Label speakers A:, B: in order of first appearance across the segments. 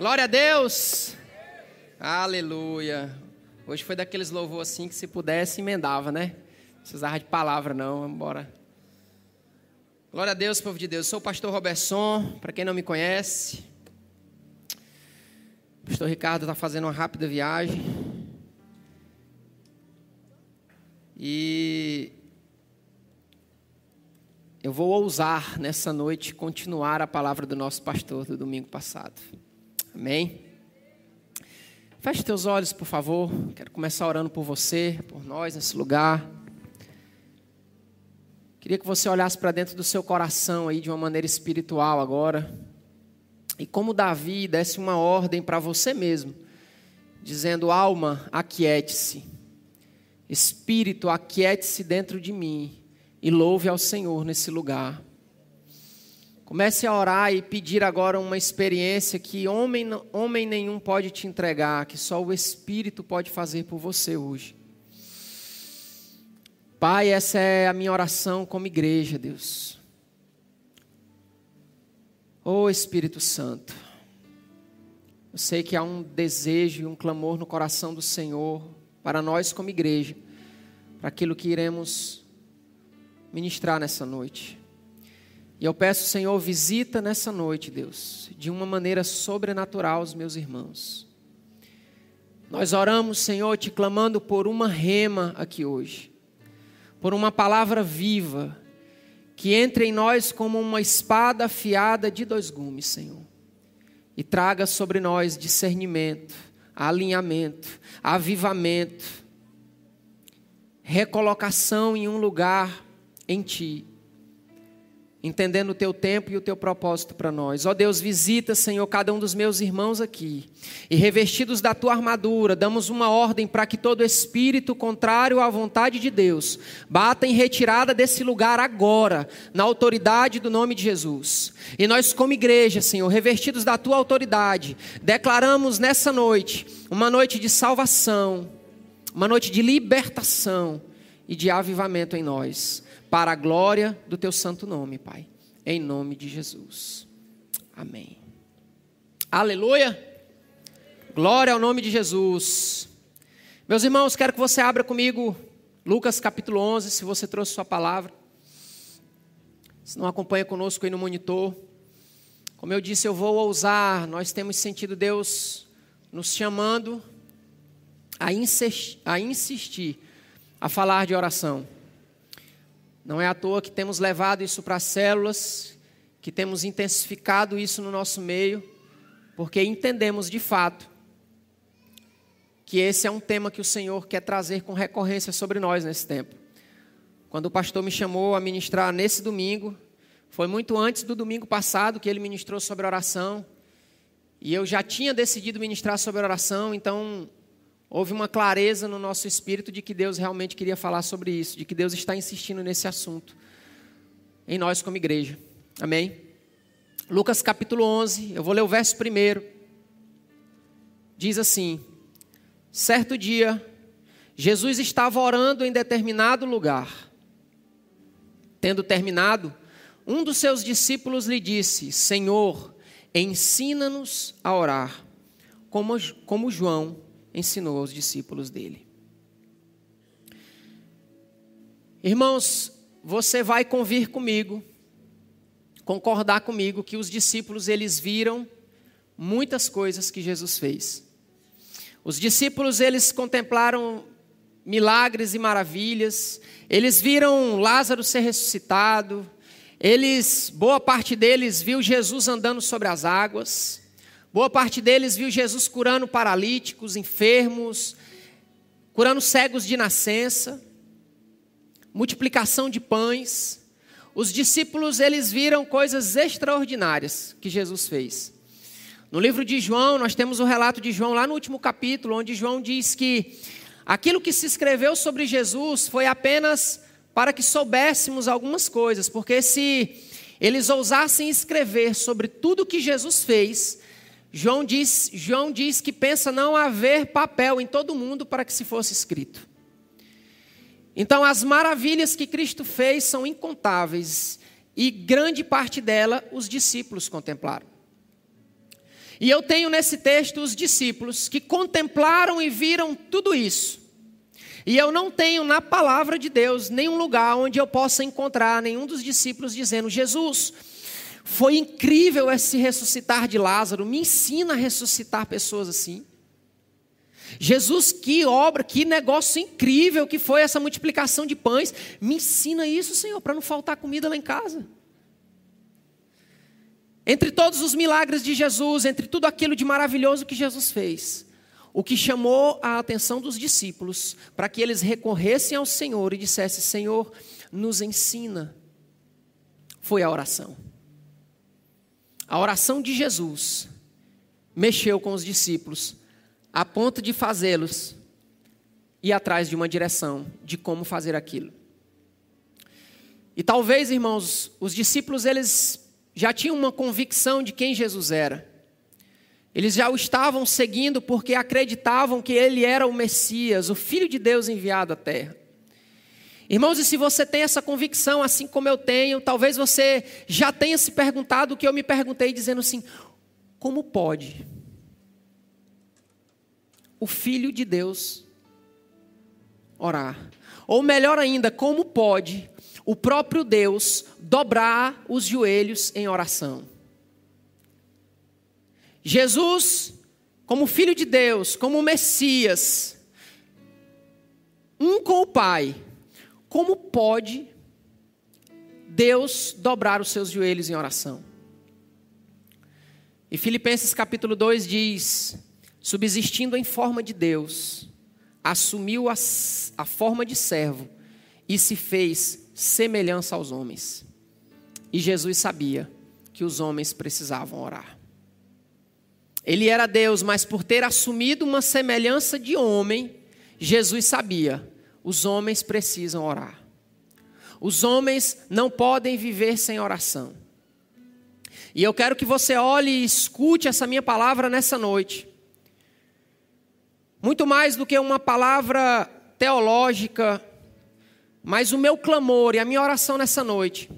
A: Glória a Deus! Aleluia! Hoje foi daqueles louvor assim que se pudesse emendava, né? Não precisava de palavra não, vamos embora. Glória a Deus, povo de Deus. Eu sou o pastor Robertson, para quem não me conhece. O pastor Ricardo está fazendo uma rápida viagem. E eu vou ousar nessa noite continuar a palavra do nosso pastor do domingo passado. Amém? Feche teus olhos, por favor. Quero começar orando por você, por nós nesse lugar. Queria que você olhasse para dentro do seu coração aí de uma maneira espiritual agora. E como Davi desse uma ordem para você mesmo, dizendo: alma, aquiete-se. Espírito, aquiete-se dentro de mim e louve ao Senhor nesse lugar. Comece a orar e pedir agora uma experiência que homem, homem nenhum pode te entregar, que só o Espírito pode fazer por você hoje. Pai, essa é a minha oração como igreja, Deus. Ô oh, Espírito Santo, eu sei que há um desejo e um clamor no coração do Senhor para nós como igreja, para aquilo que iremos ministrar nessa noite. E eu peço, Senhor, visita nessa noite, Deus, de uma maneira sobrenatural os meus irmãos. Nós oramos, Senhor, te clamando por uma rema aqui hoje, por uma palavra viva, que entre em nós como uma espada afiada de dois gumes, Senhor, e traga sobre nós discernimento, alinhamento, avivamento, recolocação em um lugar em Ti, entendendo o Teu tempo e o Teu propósito para nós. Ó Deus, visita, Senhor, cada um dos meus irmãos aqui, e revestidos da Tua armadura, damos uma ordem para que todo espírito contrário à vontade de Deus bata em retirada desse lugar agora, na autoridade do nome de Jesus. E nós, como igreja, Senhor, revestidos da Tua autoridade, declaramos nessa noite uma noite de salvação, uma noite de libertação e de avivamento em nós para a glória do teu santo nome, Pai. Em nome de Jesus. Amém. Aleluia. Glória ao nome de Jesus. Meus irmãos, quero que você abra comigo Lucas capítulo 11, se você trouxe sua palavra. Se não acompanha conosco aí no monitor. Como eu disse, eu vou ousar. Nós temos sentido Deus nos chamando a insistir, a, insistir, a falar de oração. Não é à toa que temos levado isso para as células, que temos intensificado isso no nosso meio, porque entendemos de fato que esse é um tema que o Senhor quer trazer com recorrência sobre nós nesse tempo. Quando o pastor me chamou a ministrar nesse domingo, foi muito antes do domingo passado que ele ministrou sobre oração, e eu já tinha decidido ministrar sobre oração, então houve uma clareza no nosso espírito de que Deus realmente queria falar sobre isso, de que Deus está insistindo nesse assunto em nós como igreja. Amém? Lucas capítulo 11, eu vou ler o verso primeiro. Diz assim: Certo dia, Jesus estava orando em determinado lugar. Tendo terminado, um dos seus discípulos lhe disse: Senhor, ensina-nos a orar, como, como João ensinou aos discípulos dele. Irmãos, você vai convir comigo, concordar comigo que os discípulos eles viram muitas coisas que Jesus fez. Os discípulos eles contemplaram milagres e maravilhas, eles viram Lázaro ser ressuscitado, eles, boa parte deles viu Jesus andando sobre as águas. Boa parte deles viu Jesus curando paralíticos, enfermos, curando cegos de nascença, multiplicação de pães. Os discípulos eles viram coisas extraordinárias que Jesus fez. No livro de João, nós temos o relato de João lá no último capítulo, onde João diz que aquilo que se escreveu sobre Jesus foi apenas para que soubéssemos algumas coisas, porque se eles ousassem escrever sobre tudo que Jesus fez, João diz, João diz que pensa não haver papel em todo mundo para que se fosse escrito. Então, as maravilhas que Cristo fez são incontáveis e grande parte dela os discípulos contemplaram. E eu tenho nesse texto os discípulos que contemplaram e viram tudo isso. E eu não tenho na palavra de Deus nenhum lugar onde eu possa encontrar nenhum dos discípulos dizendo: Jesus, foi incrível esse ressuscitar de Lázaro, me ensina a ressuscitar pessoas assim. Jesus, que obra, que negócio incrível que foi essa multiplicação de pães. Me ensina isso, Senhor, para não faltar comida lá em casa. Entre todos os milagres de Jesus, entre tudo aquilo de maravilhoso que Jesus fez, o que chamou a atenção dos discípulos para que eles recorressem ao Senhor e dissessem: Senhor, nos ensina, foi a oração. A oração de Jesus mexeu com os discípulos a ponto de fazê-los ir atrás de uma direção de como fazer aquilo. E talvez, irmãos, os discípulos eles já tinham uma convicção de quem Jesus era. Eles já o estavam seguindo porque acreditavam que ele era o Messias, o Filho de Deus enviado à terra. Irmãos, e se você tem essa convicção, assim como eu tenho, talvez você já tenha se perguntado o que eu me perguntei, dizendo assim: como pode? o Filho de Deus orar. Ou melhor ainda, como pode o próprio Deus dobrar os joelhos em oração? Jesus, como Filho de Deus, como Messias, um com o Pai, como pode Deus dobrar os seus joelhos em oração? E Filipenses capítulo 2 diz: subsistindo em forma de Deus, assumiu a, a forma de servo e se fez semelhança aos homens. E Jesus sabia que os homens precisavam orar. Ele era Deus, mas por ter assumido uma semelhança de homem, Jesus sabia: os homens precisam orar. Os homens não podem viver sem oração. E eu quero que você olhe e escute essa minha palavra nessa noite. Muito mais do que uma palavra teológica, mas o meu clamor e a minha oração nessa noite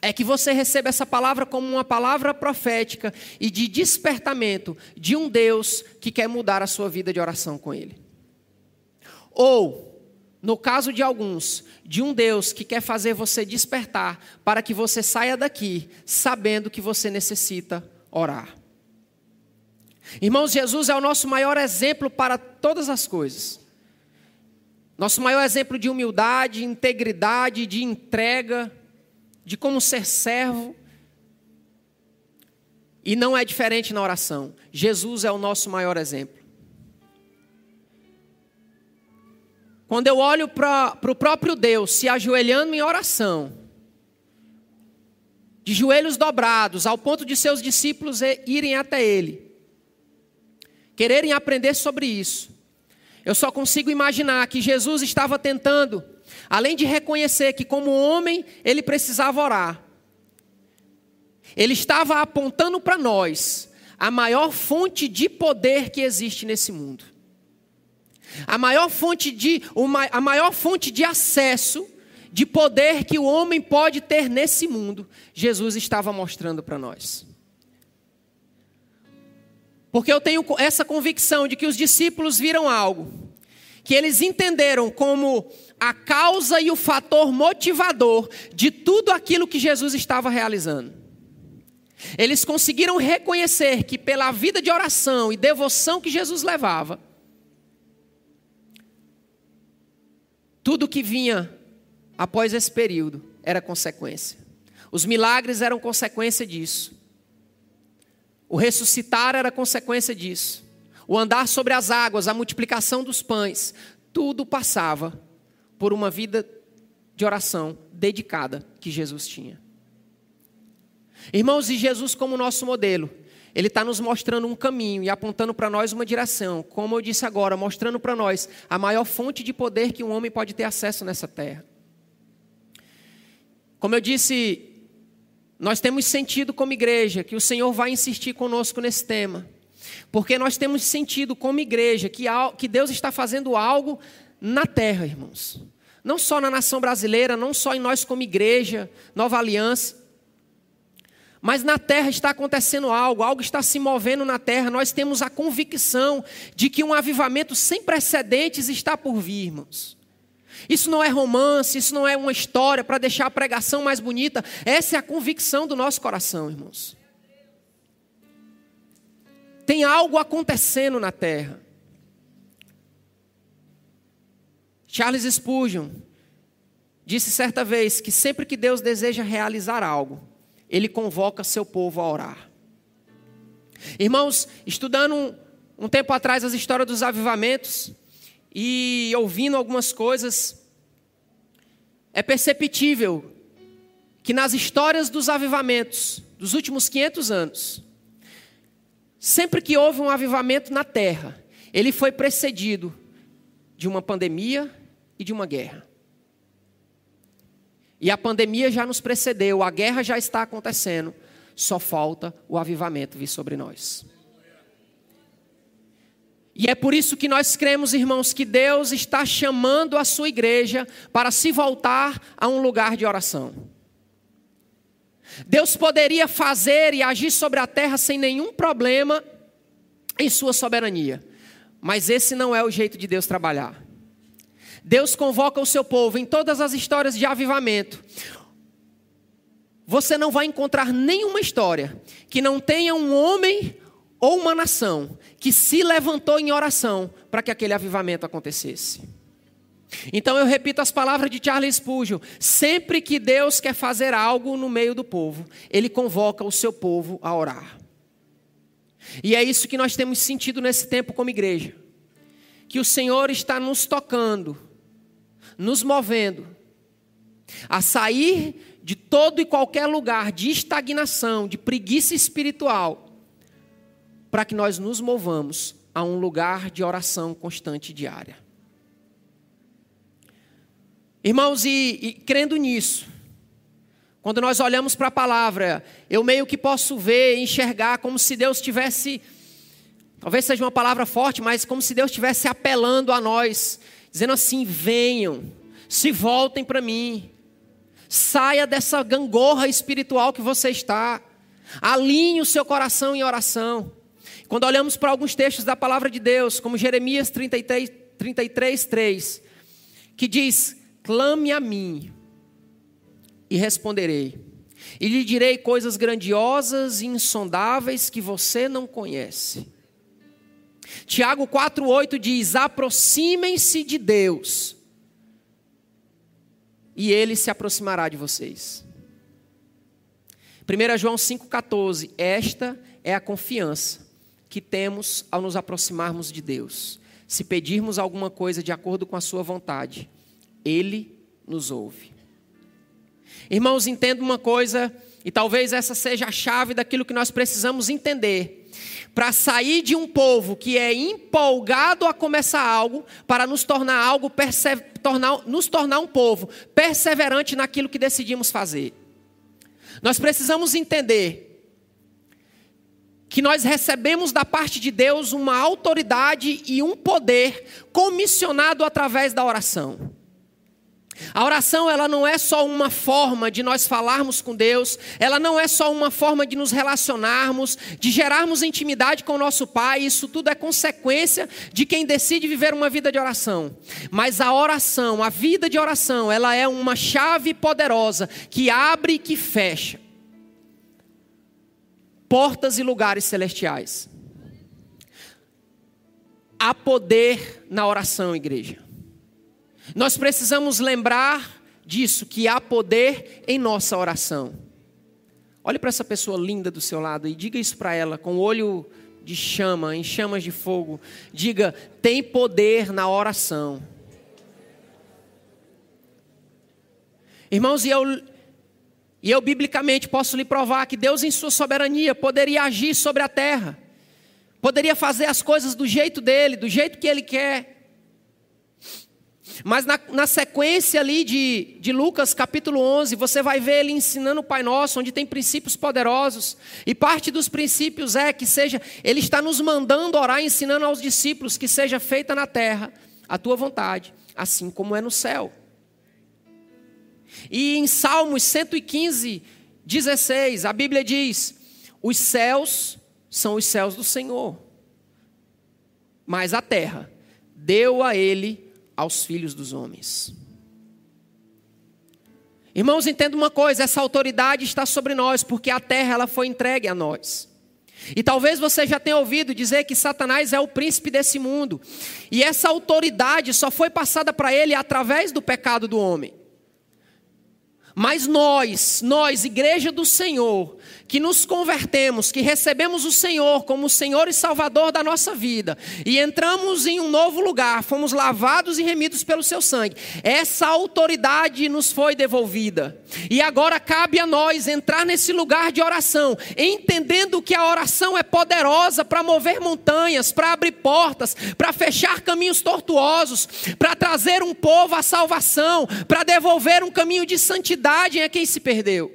A: é que você receba essa palavra como uma palavra profética e de despertamento de um Deus que quer mudar a sua vida de oração com Ele. Ou, no caso de alguns, de um Deus que quer fazer você despertar para que você saia daqui sabendo que você necessita orar. Irmãos, Jesus é o nosso maior exemplo para todas as coisas. Nosso maior exemplo de humildade, integridade, de entrega, de como ser servo. E não é diferente na oração. Jesus é o nosso maior exemplo. Quando eu olho para o próprio Deus se ajoelhando em oração, de joelhos dobrados, ao ponto de seus discípulos irem até Ele, quererem aprender sobre isso. Eu só consigo imaginar que Jesus estava tentando, além de reconhecer que, como homem, ele precisava orar, ele estava apontando para nós a maior fonte de poder que existe nesse mundo. A maior fonte de, a maior fonte de acesso, de poder que o homem pode ter nesse mundo, Jesus estava mostrando para nós. Porque eu tenho essa convicção de que os discípulos viram algo, que eles entenderam como a causa e o fator motivador de tudo aquilo que Jesus estava realizando. Eles conseguiram reconhecer que, pela vida de oração e devoção que Jesus levava, tudo que vinha após esse período era consequência. Os milagres eram consequência disso. O ressuscitar era consequência disso. O andar sobre as águas, a multiplicação dos pães, tudo passava por uma vida de oração dedicada que Jesus tinha. Irmãos, e Jesus, como nosso modelo, ele está nos mostrando um caminho e apontando para nós uma direção, como eu disse agora, mostrando para nós a maior fonte de poder que um homem pode ter acesso nessa terra. Como eu disse nós temos sentido como igreja que o Senhor vai insistir conosco nesse tema. Porque nós temos sentido como igreja que, Deus está fazendo algo na terra, irmãos. Não só na nação brasileira, não só em nós como igreja, nova aliança. Mas na terra está acontecendo algo, algo está se movendo na terra. Nós temos a convicção de que um avivamento sem precedentes está por vir, irmãos. Isso não é romance, isso não é uma história para deixar a pregação mais bonita. Essa é a convicção do nosso coração, irmãos. Tem algo acontecendo na terra. Charles Spurgeon disse certa vez que sempre que Deus deseja realizar algo, ele convoca seu povo a orar. Irmãos, estudando um, um tempo atrás as histórias dos avivamentos e ouvindo algumas coisas, é perceptível que nas histórias dos avivamentos dos últimos 500 anos, sempre que houve um avivamento na terra, ele foi precedido de uma pandemia e de uma guerra. E a pandemia já nos precedeu, a guerra já está acontecendo, só falta o avivamento vir sobre nós. E é por isso que nós cremos, irmãos, que Deus está chamando a sua igreja para se voltar a um lugar de oração. Deus poderia fazer e agir sobre a terra sem nenhum problema em sua soberania, mas esse não é o jeito de Deus trabalhar. Deus convoca o seu povo em todas as histórias de avivamento. Você não vai encontrar nenhuma história que não tenha um homem ou uma nação que se levantou em oração para que aquele avivamento acontecesse. Então eu repito as palavras de Charles Spurgeon: sempre que Deus quer fazer algo no meio do povo, ele convoca o seu povo a orar. E é isso que nós temos sentido nesse tempo como igreja. Que o Senhor está nos tocando nos movendo a sair de todo e qualquer lugar de estagnação, de preguiça espiritual, para que nós nos movamos a um lugar de oração constante diária. Irmãos, e, e crendo nisso, quando nós olhamos para a palavra, eu meio que posso ver, enxergar como se Deus tivesse, talvez seja uma palavra forte, mas como se Deus estivesse apelando a nós dizendo assim: venham, se voltem para mim, saia dessa gangorra espiritual que você está, alinhe o seu coração em oração. Quando olhamos para alguns textos da palavra de Deus, como Jeremias 33, 33 3, que diz: clame a mim e responderei, e lhe direi coisas grandiosas e insondáveis que você não conhece. Tiago 4,8 diz: aproximem-se de Deus, e Ele se aproximará de vocês. 1 João 5,14: Esta é a confiança que temos ao nos aproximarmos de Deus. Se pedirmos alguma coisa de acordo com a Sua vontade, Ele nos ouve. Irmãos, entenda uma coisa, e talvez essa seja a chave daquilo que nós precisamos entender para sair de um povo que é empolgado a começar algo, para nos tornar algo, tornar, nos tornar um povo perseverante naquilo que decidimos fazer. Nós precisamos entender que nós recebemos da parte de Deus uma autoridade e um poder comissionado através da oração. A oração, ela não é só uma forma de nós falarmos com Deus, ela não é só uma forma de nos relacionarmos, de gerarmos intimidade com o nosso Pai, isso tudo é consequência de quem decide viver uma vida de oração. Mas a oração, a vida de oração, ela é uma chave poderosa que abre e que fecha portas e lugares celestiais. Há poder na oração, igreja. Nós precisamos lembrar disso, que há poder em nossa oração. Olhe para essa pessoa linda do seu lado e diga isso para ela com o olho de chama, em chamas de fogo. Diga: tem poder na oração. Irmãos, e eu, e eu biblicamente posso lhe provar que Deus, em Sua soberania, poderia agir sobre a terra, poderia fazer as coisas do jeito dele, do jeito que Ele quer. Mas na, na, sequência ali de, de Lucas capítulo 11, você vai ver ele ensinando o Pai Nosso, onde tem princípios poderosos. E parte dos princípios é que seja, ele está nos mandando orar, ensinando aos discípulos que seja feita na terra a tua vontade, assim como é no céu. E em Salmos 115, 16, a Bíblia diz: os céus são os céus do Senhor, mas a terra deu a ele aos filhos dos homens. Irmãos, entenda uma coisa, essa autoridade está sobre nós, porque a terra ela foi entregue a nós. E talvez você já tenha ouvido dizer que Satanás é o príncipe desse mundo. E essa autoridade só foi passada para ele através do pecado do homem. Mas nós, nós, igreja do Senhor, que nos convertemos, que recebemos o Senhor como Senhor e Salvador da nossa vida, e entramos em um novo lugar, fomos lavados e remidos pelo seu sangue, essa autoridade nos foi devolvida. E agora cabe a nós entrar nesse lugar de oração, entendendo que a oração é poderosa para mover montanhas, para abrir portas, para fechar caminhos tortuosos, para trazer um povo à salvação, para devolver um caminho de santidade verdade é quem se perdeu.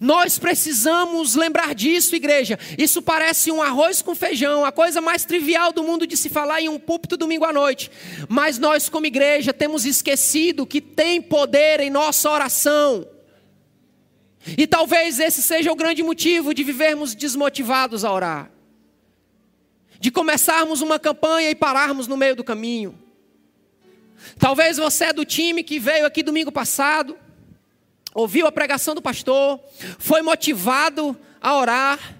A: Nós precisamos lembrar disso, igreja. Isso parece um arroz com feijão, a coisa mais trivial do mundo de se falar em um púlpito domingo à noite. Mas nós, como igreja, temos esquecido que tem poder em nossa oração. E talvez esse seja o grande motivo de vivermos desmotivados a orar. De começarmos uma campanha e pararmos no meio do caminho. Talvez você é do time que veio aqui domingo passado, ouviu a pregação do pastor, foi motivado a orar,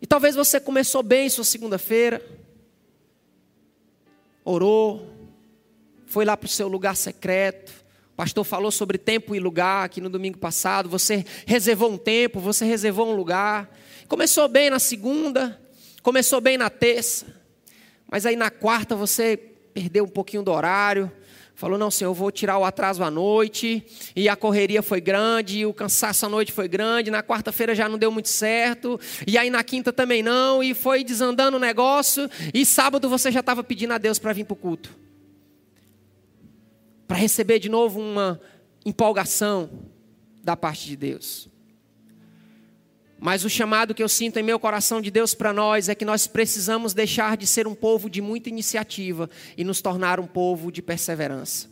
A: e talvez você começou bem sua segunda-feira, orou, foi lá para o seu lugar secreto, o pastor falou sobre tempo e lugar aqui no domingo passado, você reservou um tempo, você reservou um lugar, começou bem na segunda, começou bem na terça, mas aí na quarta você perdeu um pouquinho do horário. Falou, não, senhor, eu vou tirar o atraso à noite. E a correria foi grande, e o cansaço à noite foi grande. Na quarta-feira já não deu muito certo. E aí na quinta também não. E foi desandando o negócio. E sábado você já estava pedindo a Deus para vir para o culto. Para receber de novo uma empolgação da parte de Deus. Mas o chamado que eu sinto em meu coração de Deus para nós é que nós precisamos deixar de ser um povo de muita iniciativa e nos tornar um povo de perseverança.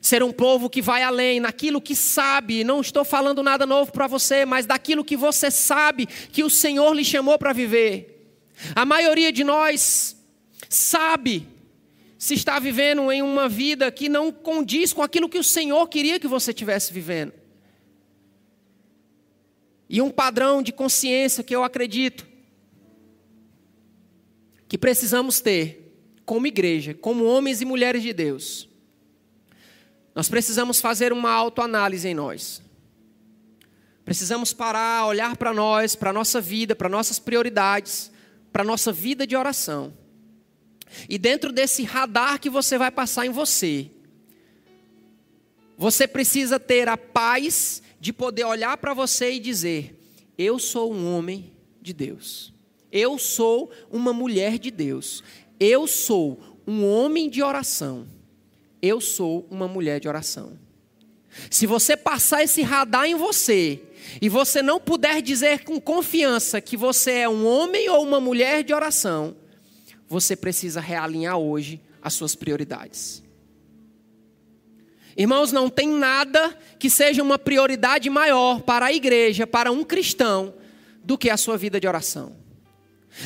A: Ser um povo que vai além naquilo que sabe, não estou falando nada novo para você, mas daquilo que você sabe que o Senhor lhe chamou para viver. A maioria de nós sabe se está vivendo em uma vida que não condiz com aquilo que o Senhor queria que você estivesse vivendo. E um padrão de consciência que eu acredito que precisamos ter como igreja, como homens e mulheres de Deus. Nós precisamos fazer uma autoanálise em nós. Precisamos parar, olhar para nós, para a nossa vida, para nossas prioridades, para a nossa vida de oração. E dentro desse radar que você vai passar em você, você precisa ter a paz de poder olhar para você e dizer: Eu sou um homem de Deus. Eu sou uma mulher de Deus. Eu sou um homem de oração. Eu sou uma mulher de oração. Se você passar esse radar em você e você não puder dizer com confiança que você é um homem ou uma mulher de oração, você precisa realinhar hoje as suas prioridades. Irmãos, não tem nada que seja uma prioridade maior para a igreja, para um cristão, do que a sua vida de oração.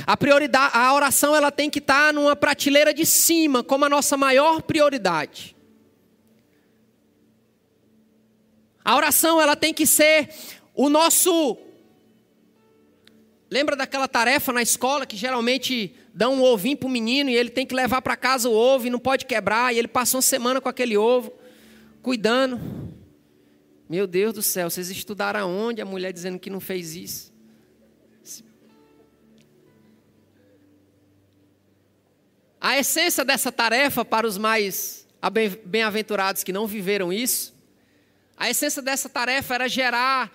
A: A prioridade, a oração ela tem que estar numa prateleira de cima, como a nossa maior prioridade. A oração ela tem que ser o nosso Lembra daquela tarefa na escola que geralmente dão um ovinho para o menino e ele tem que levar para casa o ovo e não pode quebrar, e ele passa uma semana com aquele ovo cuidando. Meu Deus do céu, vocês estudaram aonde? A mulher dizendo que não fez isso. A essência dessa tarefa para os mais bem-aventurados que não viveram isso, a essência dessa tarefa era gerar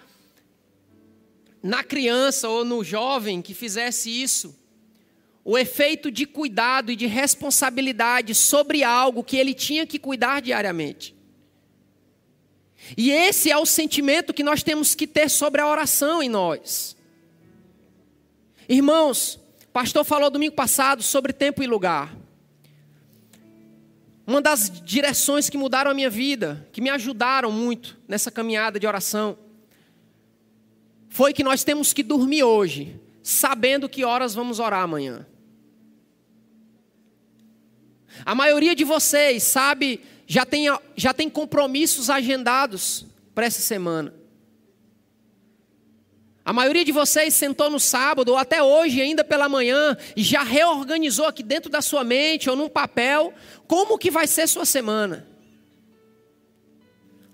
A: na criança ou no jovem que fizesse isso o efeito de cuidado e de responsabilidade sobre algo que ele tinha que cuidar diariamente. E esse é o sentimento que nós temos que ter sobre a oração em nós. Irmãos, o pastor falou domingo passado sobre tempo e lugar. uma das direções que mudaram a minha vida, que me ajudaram muito nessa caminhada de oração, foi que nós temos que dormir hoje, sabendo que horas vamos orar amanhã. A maioria de vocês sabe, já tem, já tem compromissos agendados para essa semana. A maioria de vocês sentou no sábado ou até hoje, ainda pela manhã, e já reorganizou aqui dentro da sua mente ou num papel como que vai ser sua semana.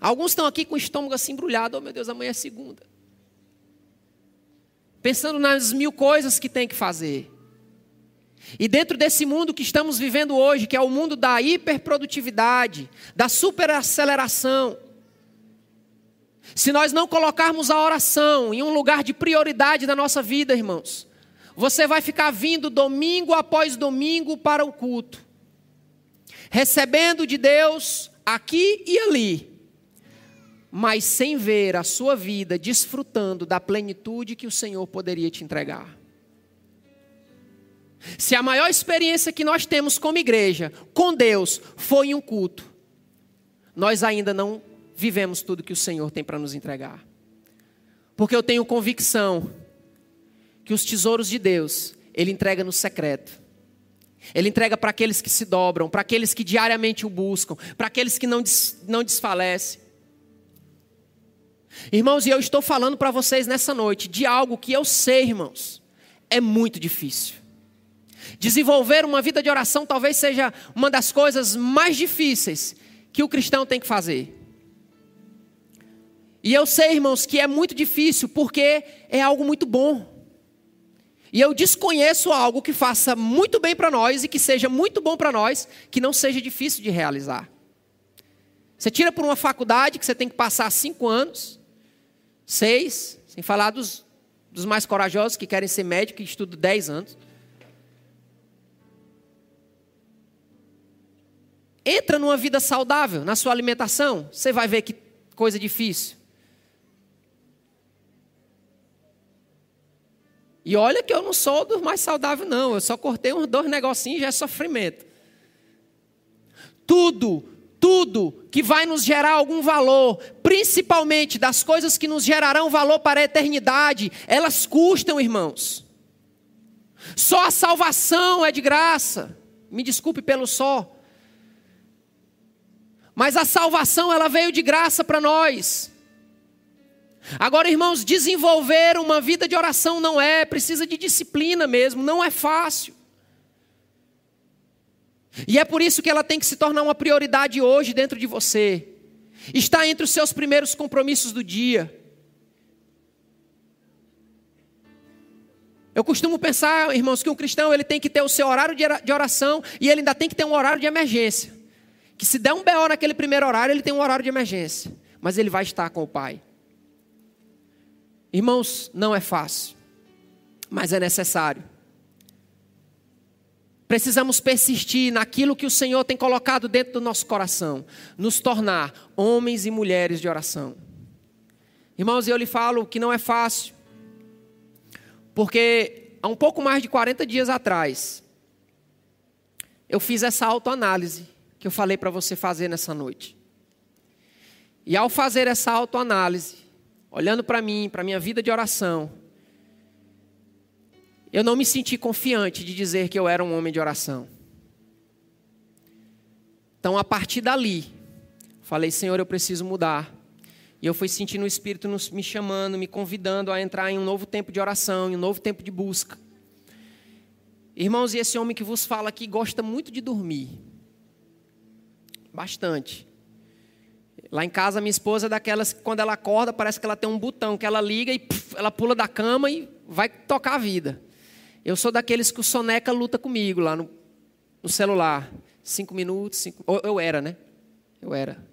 A: Alguns estão aqui com o estômago assim embrulhado, oh meu Deus, amanhã é segunda. Pensando nas mil coisas que tem que fazer. E dentro desse mundo que estamos vivendo hoje, que é o mundo da hiperprodutividade, da superaceleração, se nós não colocarmos a oração em um lugar de prioridade da nossa vida, irmãos, você vai ficar vindo domingo após domingo para o culto, recebendo de Deus aqui e ali, mas sem ver a sua vida desfrutando da plenitude que o Senhor poderia te entregar. Se a maior experiência que nós temos como igreja com Deus foi em um culto, nós ainda não vivemos tudo que o Senhor tem para nos entregar. Porque eu tenho convicção que os tesouros de Deus, Ele entrega no secreto. Ele entrega para aqueles que se dobram, para aqueles que diariamente o buscam, para aqueles que não, des, não desfalecem. Irmãos, e eu estou falando para vocês nessa noite de algo que eu sei, irmãos, é muito difícil. Desenvolver uma vida de oração talvez seja uma das coisas mais difíceis que o cristão tem que fazer. E eu sei, irmãos, que é muito difícil porque é algo muito bom. E eu desconheço algo que faça muito bem para nós e que seja muito bom para nós, que não seja difícil de realizar. Você tira por uma faculdade que você tem que passar cinco anos, seis, sem falar dos, dos mais corajosos que querem ser médico e estudam dez anos. Entra numa vida saudável, na sua alimentação, você vai ver que coisa difícil. E olha que eu não sou dos mais saudáveis, não. Eu só cortei uns dois negocinhos e já é sofrimento. Tudo, tudo que vai nos gerar algum valor, principalmente das coisas que nos gerarão valor para a eternidade, elas custam, irmãos. Só a salvação é de graça. Me desculpe pelo só. Mas a salvação ela veio de graça para nós. Agora, irmãos, desenvolver uma vida de oração não é, precisa de disciplina mesmo, não é fácil. E é por isso que ela tem que se tornar uma prioridade hoje dentro de você. Está entre os seus primeiros compromissos do dia. Eu costumo pensar, irmãos, que um cristão ele tem que ter o seu horário de oração e ele ainda tem que ter um horário de emergência. Que se der um BO naquele primeiro horário, ele tem um horário de emergência. Mas ele vai estar com o Pai. Irmãos, não é fácil, mas é necessário. Precisamos persistir naquilo que o Senhor tem colocado dentro do nosso coração, nos tornar homens e mulheres de oração. Irmãos, eu lhe falo que não é fácil, porque há um pouco mais de 40 dias atrás, eu fiz essa autoanálise que eu falei para você fazer nessa noite. E ao fazer essa autoanálise, olhando para mim, para minha vida de oração, eu não me senti confiante de dizer que eu era um homem de oração. Então, a partir dali, falei, Senhor, eu preciso mudar. E eu fui sentindo o Espírito me chamando, me convidando a entrar em um novo tempo de oração, em um novo tempo de busca. Irmãos, e esse homem que vos fala aqui gosta muito de dormir. Bastante. Lá em casa, minha esposa é daquelas que quando ela acorda, parece que ela tem um botão que ela liga e puf, ela pula da cama e vai tocar a vida. Eu sou daqueles que o soneca luta comigo lá no, no celular. Cinco minutos, cinco... Eu era, né? Eu era.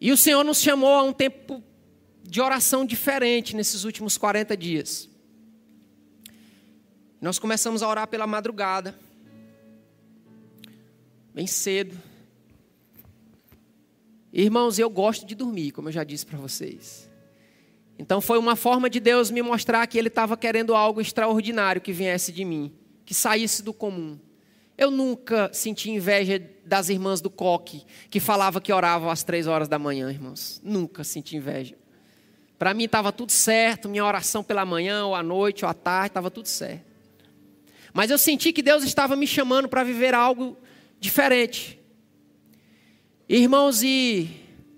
A: E o Senhor nos chamou a um tempo de oração diferente nesses últimos 40 dias. Nós começamos a orar pela madrugada, bem cedo. Irmãos, eu gosto de dormir, como eu já disse para vocês. Então foi uma forma de Deus me mostrar que Ele estava querendo algo extraordinário que viesse de mim, que saísse do comum. Eu nunca senti inveja das irmãs do coque, que falava que oravam às três horas da manhã, irmãos. Nunca senti inveja. Para mim estava tudo certo, minha oração pela manhã, ou à noite, ou à tarde, estava tudo certo. Mas eu senti que Deus estava me chamando para viver algo diferente. Irmãos, e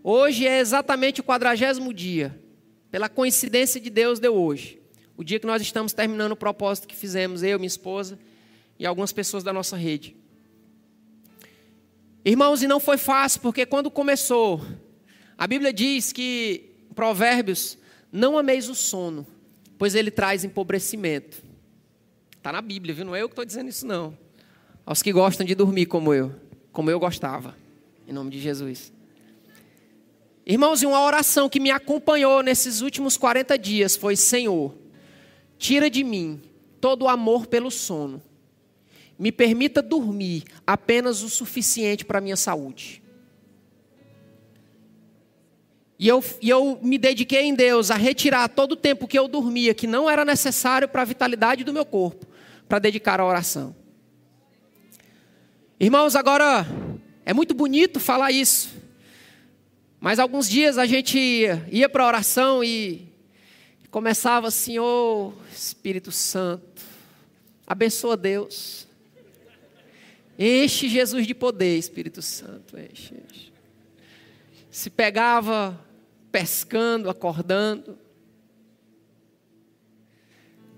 A: hoje é exatamente o quadragésimo dia. Pela coincidência de Deus deu hoje. O dia que nós estamos terminando o propósito que fizemos, eu, minha esposa e algumas pessoas da nossa rede. Irmãos, e não foi fácil, porque quando começou, a Bíblia diz que, Provérbios, não ameis o sono, pois ele traz empobrecimento. Está na Bíblia, viu? Não é eu que estou dizendo isso, não. Aos que gostam de dormir como eu, como eu gostava, em nome de Jesus. Irmãos, e uma oração que me acompanhou nesses últimos 40 dias foi: Senhor, tira de mim todo o amor pelo sono. Me permita dormir apenas o suficiente para a minha saúde. E eu, e eu me dediquei em Deus a retirar todo o tempo que eu dormia, que não era necessário para a vitalidade do meu corpo, para dedicar à oração. Irmãos, agora é muito bonito falar isso, mas alguns dias a gente ia para a oração e começava assim, ô oh, Espírito Santo, abençoa Deus. Enche Jesus de poder, Espírito Santo, enche, enche. Se pegava pescando, acordando.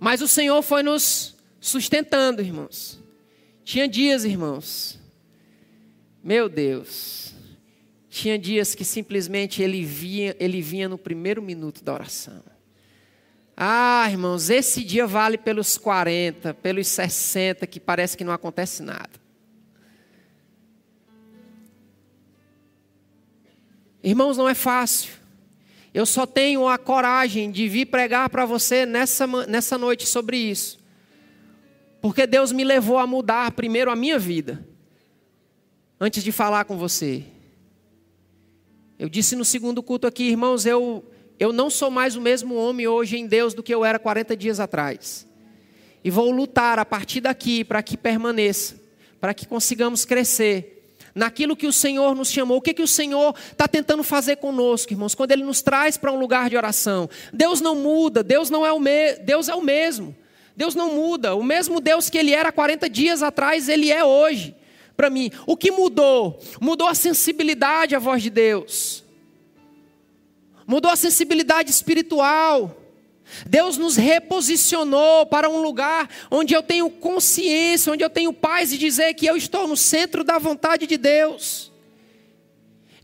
A: Mas o Senhor foi nos sustentando, irmãos. Tinha dias, irmãos. Meu Deus. Tinha dias que simplesmente ele vinha, ele vinha no primeiro minuto da oração. Ah, irmãos, esse dia vale pelos 40, pelos 60, que parece que não acontece nada. Irmãos, não é fácil. Eu só tenho a coragem de vir pregar para você nessa, nessa noite sobre isso. Porque Deus me levou a mudar primeiro a minha vida, antes de falar com você. Eu disse no segundo culto aqui, irmãos, eu eu não sou mais o mesmo homem hoje em Deus do que eu era 40 dias atrás. E vou lutar a partir daqui para que permaneça, para que consigamos crescer naquilo que o Senhor nos chamou. O que, que o Senhor está tentando fazer conosco, irmãos, quando Ele nos traz para um lugar de oração? Deus não muda, Deus não é o me... Deus é o mesmo. Deus não muda. O mesmo Deus que Ele era 40 dias atrás, Ele é hoje. Para mim, o que mudou? Mudou a sensibilidade à voz de Deus mudou a sensibilidade espiritual. Deus nos reposicionou para um lugar onde eu tenho consciência, onde eu tenho paz de dizer que eu estou no centro da vontade de Deus.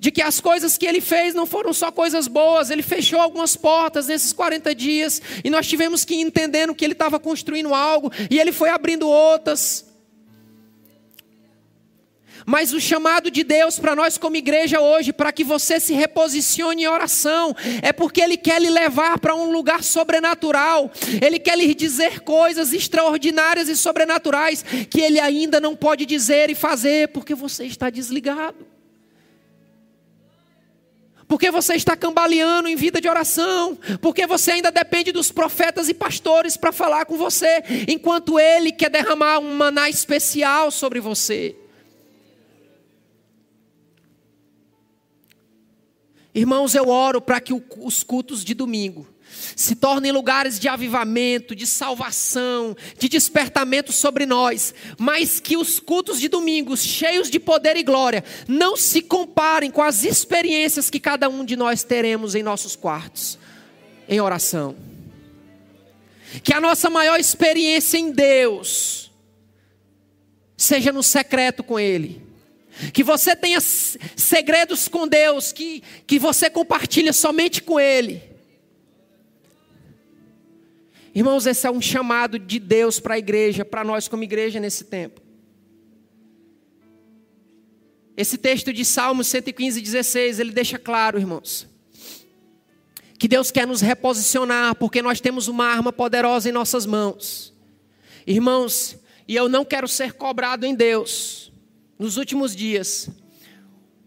A: De que as coisas que Ele fez não foram só coisas boas, Ele fechou algumas portas nesses 40 dias, e nós tivemos que ir entendendo que Ele estava construindo algo, e Ele foi abrindo outras. Mas o chamado de Deus para nós como igreja hoje, para que você se reposicione em oração, é porque Ele quer lhe levar para um lugar sobrenatural. Ele quer lhe dizer coisas extraordinárias e sobrenaturais que Ele ainda não pode dizer e fazer, porque você está desligado. Porque você está cambaleando em vida de oração, porque você ainda depende dos profetas e pastores para falar com você, enquanto Ele quer derramar um maná especial sobre você. Irmãos, eu oro para que os cultos de domingo se tornem lugares de avivamento, de salvação, de despertamento sobre nós, mas que os cultos de domingo, cheios de poder e glória, não se comparem com as experiências que cada um de nós teremos em nossos quartos, em oração. Que a nossa maior experiência em Deus seja no secreto com Ele que você tenha segredos com Deus, que, que você compartilha somente com Ele. Irmãos, esse é um chamado de Deus para a igreja, para nós como igreja nesse tempo. Esse texto de Salmos 115, 16, ele deixa claro, irmãos, que Deus quer nos reposicionar, porque nós temos uma arma poderosa em nossas mãos. Irmãos, e eu não quero ser cobrado em Deus, nos últimos dias,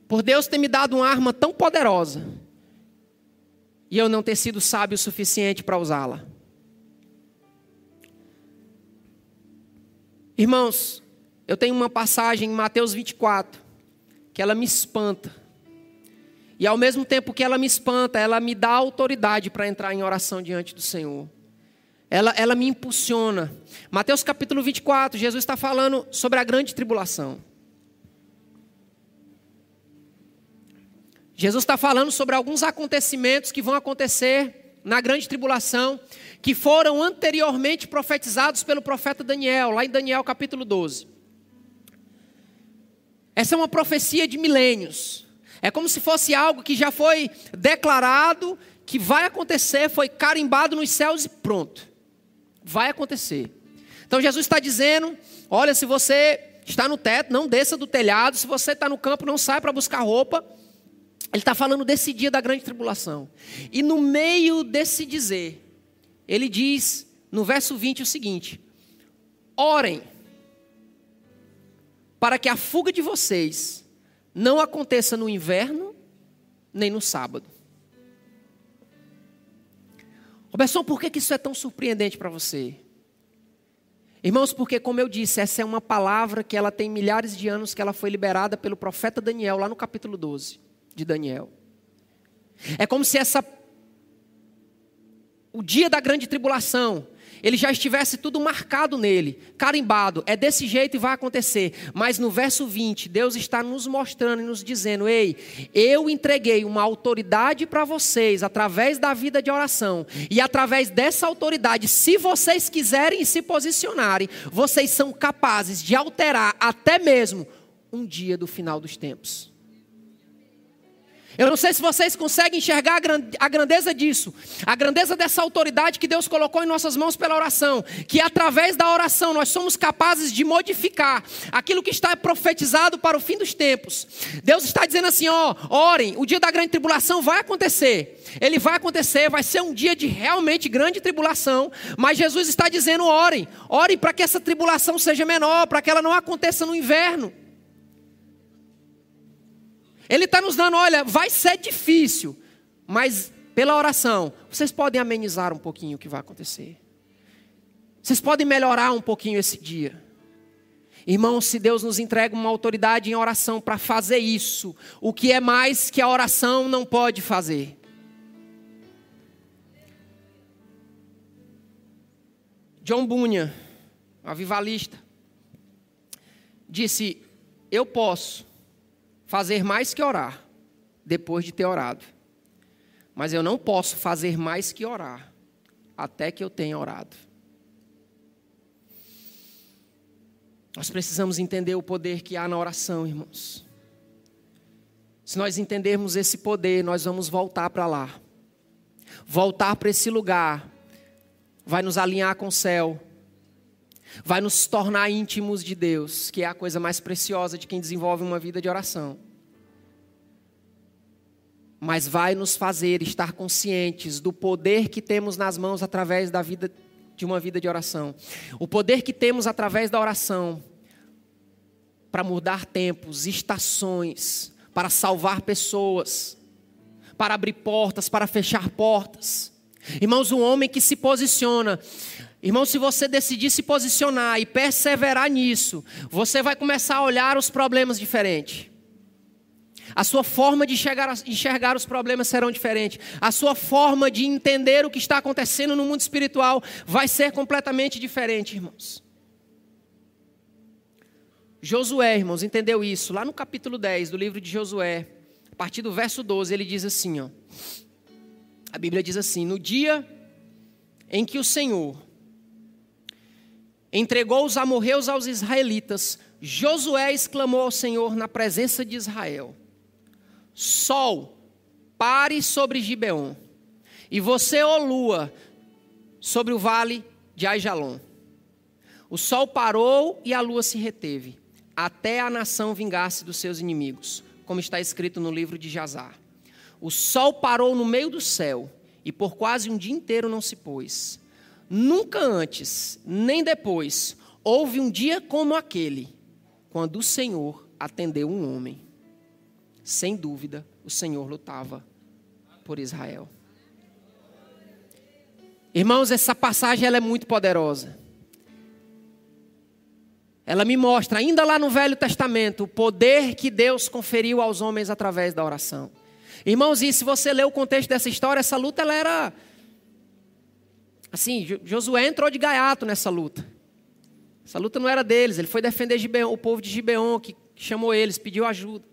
A: por Deus ter me dado uma arma tão poderosa e eu não ter sido sábio o suficiente para usá-la. Irmãos, eu tenho uma passagem em Mateus 24 que ela me espanta. E ao mesmo tempo que ela me espanta, ela me dá autoridade para entrar em oração diante do Senhor. Ela, ela me impulsiona. Mateus capítulo 24, Jesus está falando sobre a grande tribulação. Jesus está falando sobre alguns acontecimentos que vão acontecer na grande tribulação, que foram anteriormente profetizados pelo profeta Daniel, lá em Daniel capítulo 12. Essa é uma profecia de milênios. É como se fosse algo que já foi declarado, que vai acontecer, foi carimbado nos céus e pronto. Vai acontecer. Então Jesus está dizendo: olha, se você está no teto, não desça do telhado, se você está no campo, não sai para buscar roupa. Ele está falando desse dia da grande tribulação. E no meio desse dizer, ele diz no verso 20 o seguinte: orem para que a fuga de vocês não aconteça no inverno nem no sábado. Robertson, por que isso é tão surpreendente para você? Irmãos, porque como eu disse, essa é uma palavra que ela tem milhares de anos que ela foi liberada pelo profeta Daniel, lá no capítulo 12 de Daniel. É como se essa o dia da grande tribulação ele já estivesse tudo marcado nele, carimbado. É desse jeito e vai acontecer. Mas no verso 20, Deus está nos mostrando e nos dizendo: Ei, eu entreguei uma autoridade para vocês através da vida de oração. E através dessa autoridade, se vocês quiserem se posicionarem, vocês são capazes de alterar até mesmo um dia do final dos tempos. Eu não sei se vocês conseguem enxergar a grandeza disso, a grandeza dessa autoridade que Deus colocou em nossas mãos pela oração, que através da oração nós somos capazes de modificar aquilo que está profetizado para o fim dos tempos. Deus está dizendo assim: ó, orem, o dia da grande tribulação vai acontecer. Ele vai acontecer, vai ser um dia de realmente grande tribulação, mas Jesus está dizendo: orem, orem para que essa tribulação seja menor, para que ela não aconteça no inverno. Ele está nos dando, olha, vai ser difícil, mas pela oração, vocês podem amenizar um pouquinho o que vai acontecer. Vocês podem melhorar um pouquinho esse dia. Irmãos, se Deus nos entrega uma autoridade em oração para fazer isso, o que é mais que a oração não pode fazer? John Bunyan, avivalista, disse: Eu posso fazer mais que orar depois de ter orado. Mas eu não posso fazer mais que orar até que eu tenha orado. Nós precisamos entender o poder que há na oração, irmãos. Se nós entendermos esse poder, nós vamos voltar para lá. Voltar para esse lugar vai nos alinhar com o céu, vai nos tornar íntimos de Deus, que é a coisa mais preciosa de quem desenvolve uma vida de oração. Mas vai nos fazer estar conscientes do poder que temos nas mãos através da vida de uma vida de oração. O poder que temos através da oração para mudar tempos, estações, para salvar pessoas, para abrir portas, para fechar portas. Irmãos, um homem que se posiciona Irmão, se você decidir se posicionar e perseverar nisso, você vai começar a olhar os problemas diferente. A sua forma de enxergar, enxergar os problemas serão diferentes. A sua forma de entender o que está acontecendo no mundo espiritual vai ser completamente diferente, irmãos. Josué, irmãos, entendeu isso? Lá no capítulo 10 do livro de Josué, a partir do verso 12, ele diz assim, ó. A Bíblia diz assim: "No dia em que o Senhor entregou os amorreus aos israelitas, Josué exclamou ao Senhor na presença de Israel: Sol, pare sobre Gibeon, e você, ó lua, sobre o vale de Aijalon. O sol parou e a lua se reteve, até a nação vingasse dos seus inimigos, como está escrito no livro de Jazar. O sol parou no meio do céu, e por quase um dia inteiro não se pôs. Nunca antes, nem depois, houve um dia como aquele, quando o Senhor atendeu um homem. Sem dúvida, o Senhor lutava por Israel. Irmãos, essa passagem ela é muito poderosa. ela me mostra, ainda lá no Velho Testamento, o poder que Deus conferiu aos homens através da oração. Irmãos, e se você ler o contexto dessa história, essa luta ela era. Assim, Josué entrou de gaiato nessa luta. Essa luta não era deles, ele foi defender Gibeon, o povo de Gibeon, que chamou eles, pediu ajuda.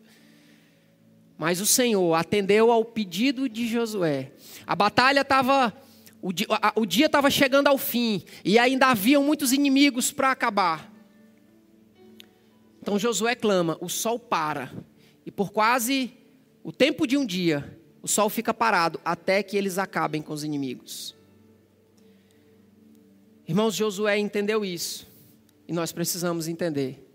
A: Mas o Senhor atendeu ao pedido de Josué. A batalha estava. O dia estava chegando ao fim. E ainda haviam muitos inimigos para acabar. Então Josué clama: o sol para. E por quase o tempo de um dia, o sol fica parado até que eles acabem com os inimigos. Irmãos, Josué entendeu isso. E nós precisamos entender.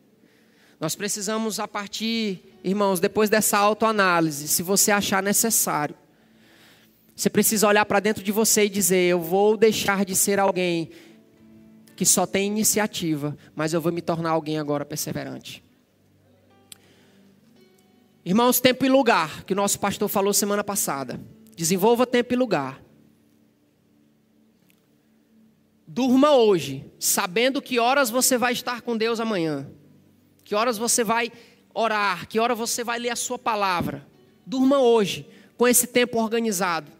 A: Nós precisamos, a partir, irmãos, depois dessa autoanálise, se você achar necessário, você precisa olhar para dentro de você e dizer: Eu vou deixar de ser alguém que só tem iniciativa, mas eu vou me tornar alguém agora perseverante. Irmãos, tempo e lugar, que o nosso pastor falou semana passada. Desenvolva tempo e lugar. Durma hoje, sabendo que horas você vai estar com Deus amanhã. Que horas você vai orar, que hora você vai ler a sua palavra. Durma hoje, com esse tempo organizado.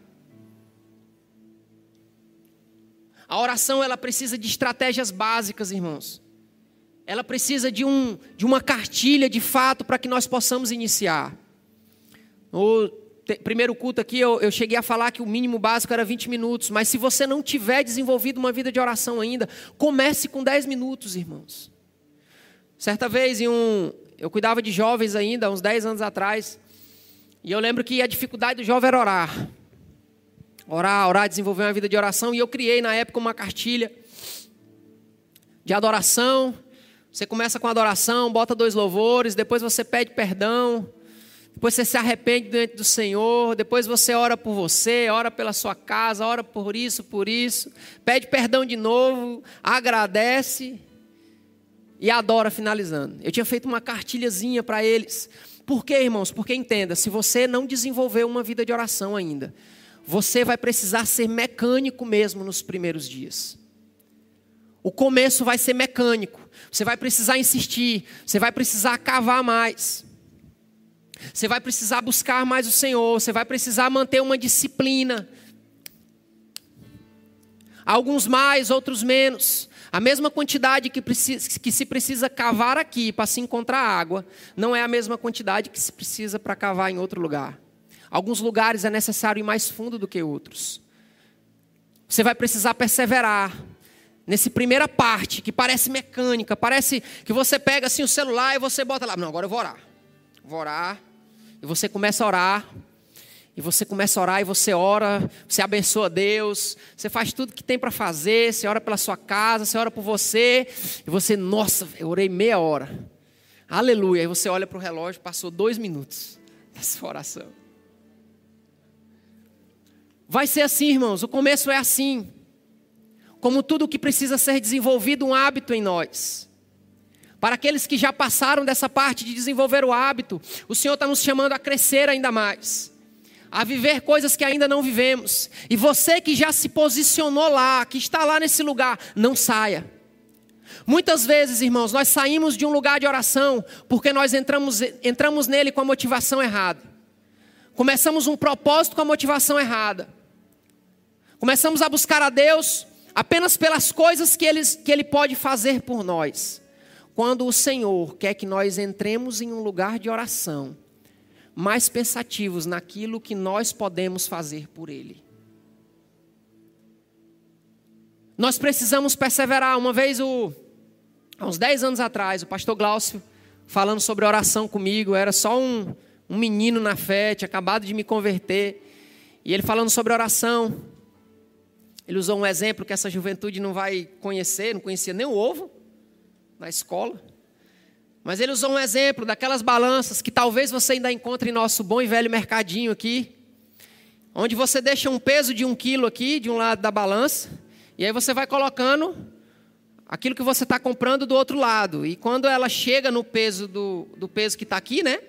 A: A oração ela precisa de estratégias básicas, irmãos. Ela precisa de, um, de uma cartilha de fato para que nós possamos iniciar. Primeiro culto aqui eu, eu cheguei a falar que o mínimo básico era 20 minutos, mas se você não tiver desenvolvido uma vida de oração ainda, comece com 10 minutos, irmãos. Certa vez, em um, eu cuidava de jovens ainda, uns 10 anos atrás, e eu lembro que a dificuldade do jovem era orar orar, orar, desenvolver uma vida de oração. E eu criei na época uma cartilha de adoração. Você começa com adoração, bota dois louvores, depois você pede perdão, depois você se arrepende diante do Senhor, depois você ora por você, ora pela sua casa, ora por isso, por isso, pede perdão de novo, agradece e adora finalizando. Eu tinha feito uma cartilhazinha para eles. Por quê, irmãos? Porque entenda, se você não desenvolveu uma vida de oração ainda, você vai precisar ser mecânico mesmo nos primeiros dias. O começo vai ser mecânico. Você vai precisar insistir, você vai precisar cavar mais. Você vai precisar buscar mais o Senhor, você vai precisar manter uma disciplina. Alguns mais, outros menos. A mesma quantidade que, precisa, que se precisa cavar aqui para se encontrar água, não é a mesma quantidade que se precisa para cavar em outro lugar. Alguns lugares é necessário ir mais fundo do que outros. Você vai precisar perseverar nessa primeira parte que parece mecânica, parece que você pega assim o celular e você bota lá, não, agora eu vou orar. Vou orar. E você começa a orar. E você começa a orar e você ora, você abençoa Deus, você faz tudo que tem para fazer, você ora pela sua casa, você ora por você, e você, nossa, eu orei meia hora. Aleluia. Aí você olha para o relógio, passou dois minutos da sua oração. Vai ser assim, irmãos, o começo é assim. Como tudo que precisa ser desenvolvido, um hábito em nós. Para aqueles que já passaram dessa parte de desenvolver o hábito, o Senhor está nos chamando a crescer ainda mais, a viver coisas que ainda não vivemos. E você que já se posicionou lá, que está lá nesse lugar, não saia. Muitas vezes, irmãos, nós saímos de um lugar de oração porque nós entramos, entramos nele com a motivação errada. Começamos um propósito com a motivação errada. Começamos a buscar a Deus apenas pelas coisas que ele, que ele pode fazer por nós. Quando o Senhor quer que nós entremos em um lugar de oração, mais pensativos naquilo que nós podemos fazer por Ele. Nós precisamos perseverar. Uma vez, o, há uns 10 anos atrás, o pastor Glaucio, falando sobre oração comigo, era só um, um menino na fé, tinha acabado de me converter. E ele falando sobre oração. Ele usou um exemplo que essa juventude não vai conhecer, não conhecia nem o ovo na escola. Mas ele usou um exemplo daquelas balanças que talvez você ainda encontre em nosso bom e velho mercadinho aqui, onde você deixa um peso de um quilo aqui, de um lado da balança, e aí você vai colocando aquilo que você está comprando do outro lado. E quando ela chega no peso do, do peso que está aqui, né?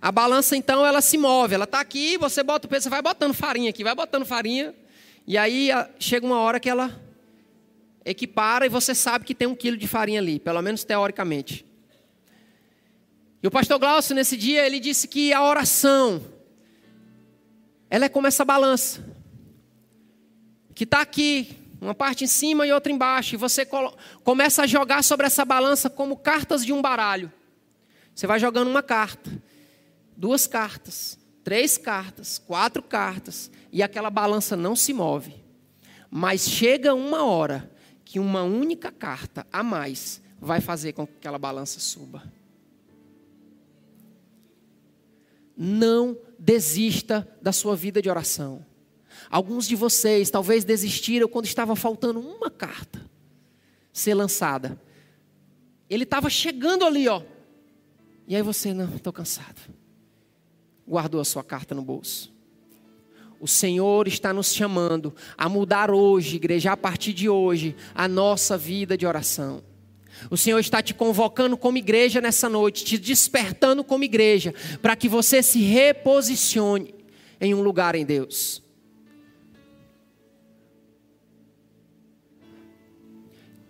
A: A balança então ela se move, ela está aqui, você bota o peso, você vai botando farinha aqui, vai botando farinha, e aí chega uma hora que ela equipara e você sabe que tem um quilo de farinha ali, pelo menos teoricamente. E o pastor Glaucio, nesse dia, ele disse que a oração, ela é como essa balança, que está aqui, uma parte em cima e outra embaixo, e você começa a jogar sobre essa balança como cartas de um baralho. Você vai jogando uma carta, duas cartas, três cartas, quatro cartas, e aquela balança não se move. Mas chega uma hora que uma única carta a mais vai fazer com que aquela balança suba. Não desista da sua vida de oração. Alguns de vocês talvez desistiram quando estava faltando uma carta ser lançada. Ele estava chegando ali, ó. E aí você, não, estou cansado. Guardou a sua carta no bolso. O Senhor está nos chamando a mudar hoje, igreja, a partir de hoje, a nossa vida de oração. O Senhor está te convocando como igreja nessa noite, te despertando como igreja, para que você se reposicione em um lugar em Deus.